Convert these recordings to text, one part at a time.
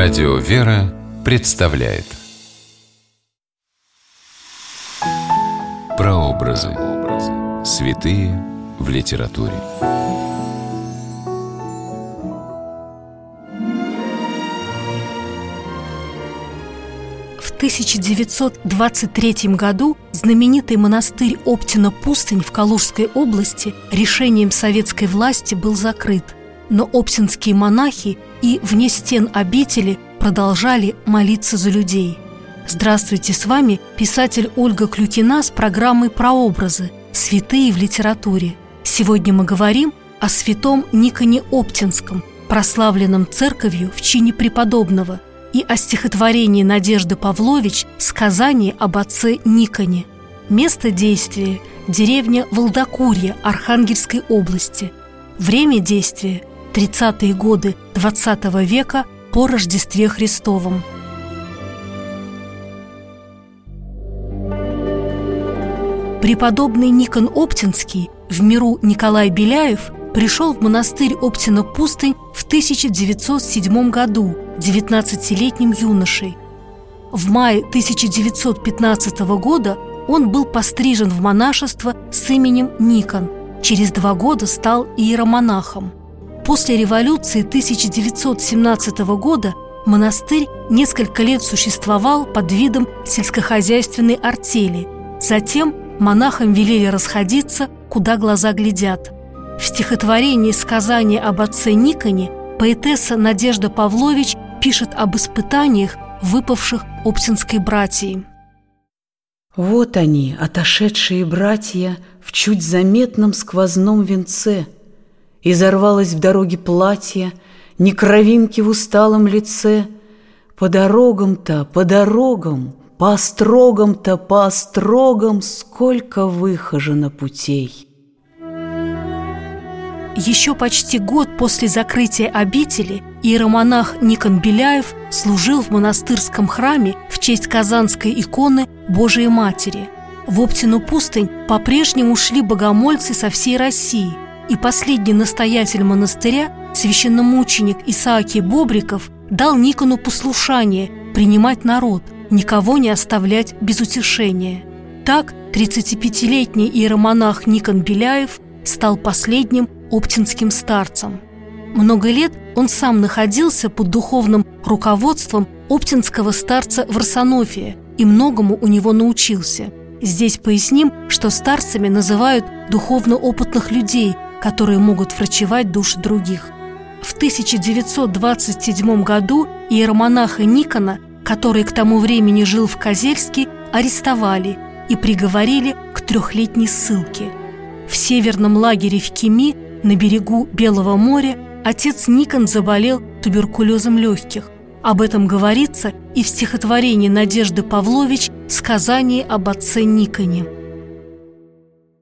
Радио «Вера» представляет Прообразы. Святые в литературе. В 1923 году знаменитый монастырь Оптина-Пустынь в Калужской области решением советской власти был закрыт но оптинские монахи и вне стен обители продолжали молиться за людей. Здравствуйте, с вами писатель Ольга Клюкина с программой «Прообразы. Святые в литературе». Сегодня мы говорим о святом Никоне Оптинском, прославленном церковью в чине преподобного, и о стихотворении Надежды Павлович «Сказание об отце Никоне». Место действия – деревня Волдокурье Архангельской области. Время действия 30-е годы XX века по Рождестве Христовом. Преподобный Никон Оптинский, в миру Николай Беляев, пришел в монастырь Оптина-Пустынь в 1907 году 19-летним юношей. В мае 1915 года он был пострижен в монашество с именем Никон. Через два года стал иеромонахом. После революции 1917 года монастырь несколько лет существовал под видом сельскохозяйственной артели. Затем монахам велели расходиться, куда глаза глядят. В стихотворении «Сказание об отце Никоне» поэтесса Надежда Павлович пишет об испытаниях, выпавших Оптинской братьей. Вот они, отошедшие братья, в чуть заметном сквозном венце – Изорвалось в дороге платье, Ни кровинки в усталом лице. По дорогам-то, по дорогам, По острогам-то, по острогам Сколько выхожено путей. Еще почти год после закрытия обители иеромонах Никон Беляев служил в монастырском храме в честь казанской иконы Божией Матери. В Оптину пустынь по-прежнему шли богомольцы со всей России – и последний настоятель монастыря, священномученик Исаакий Бобриков, дал Никону послушание принимать народ, никого не оставлять без утешения. Так 35-летний иеромонах Никон Беляев стал последним оптинским старцем. Много лет он сам находился под духовным руководством оптинского старца Варсонофия и многому у него научился. Здесь поясним, что старцами называют духовно опытных людей – которые могут врачевать души других. В 1927 году иеромонаха Никона, который к тому времени жил в Козельске, арестовали и приговорили к трехлетней ссылке. В северном лагере в Кеми на берегу Белого моря отец Никон заболел туберкулезом легких. Об этом говорится и в стихотворении Надежды Павлович «Сказание об отце Никоне».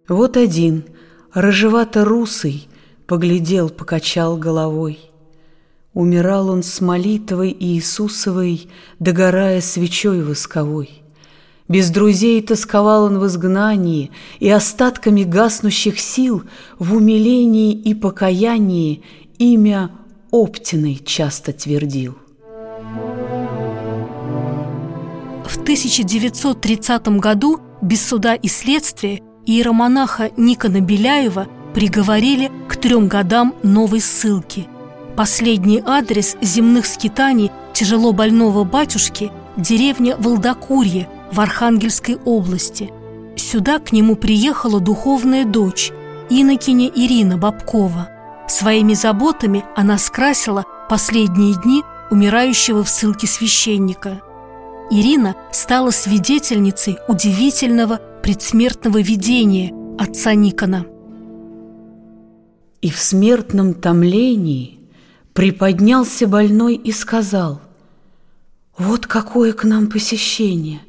Вот один – Рыжевато-русый поглядел, покачал головой. Умирал он с молитвой Иисусовой, догорая свечой восковой. Без друзей тосковал он в изгнании, И остатками гаснущих сил В умилении и покаянии Имя Оптиной часто твердил. В 1930 году без суда и следствия иеромонаха Никона Беляева приговорили к трем годам новой ссылки. Последний адрес земных скитаний тяжело больного батюшки – деревня Волдокурье в Архангельской области. Сюда к нему приехала духовная дочь, инокиня Ирина Бабкова. Своими заботами она скрасила последние дни умирающего в ссылке священника. Ирина стала свидетельницей удивительного предсмертного видения отца Никона. И в смертном томлении приподнялся больной и сказал, «Вот какое к нам посещение!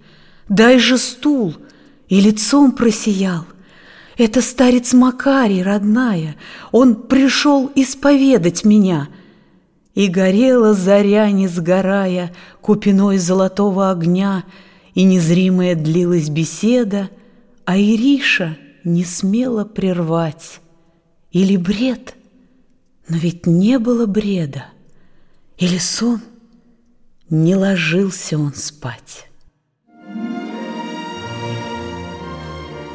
Дай же стул!» И лицом просиял. Это старец Макарий, родная, он пришел исповедать меня. И горела заря, не сгорая, купиной золотого огня, и незримая длилась беседа, а Ириша не смела прервать. Или бред? Но ведь не было бреда. Или сон? не ложился он спать.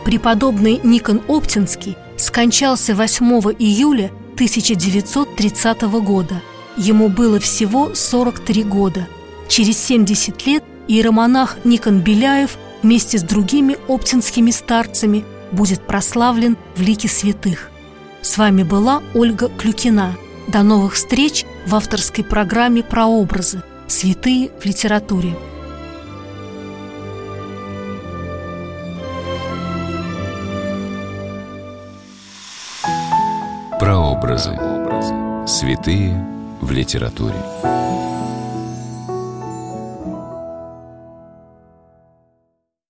Преподобный Никон Оптинский скончался 8 июля 1930 года. Ему было всего 43 года. Через 70 лет иеромонах Никон Беляев вместе с другими оптинскими старцами будет прославлен в лике святых. С вами была Ольга Клюкина. До новых встреч в авторской программе «Прообразы. Святые в литературе». Прообразы. Святые в литературе.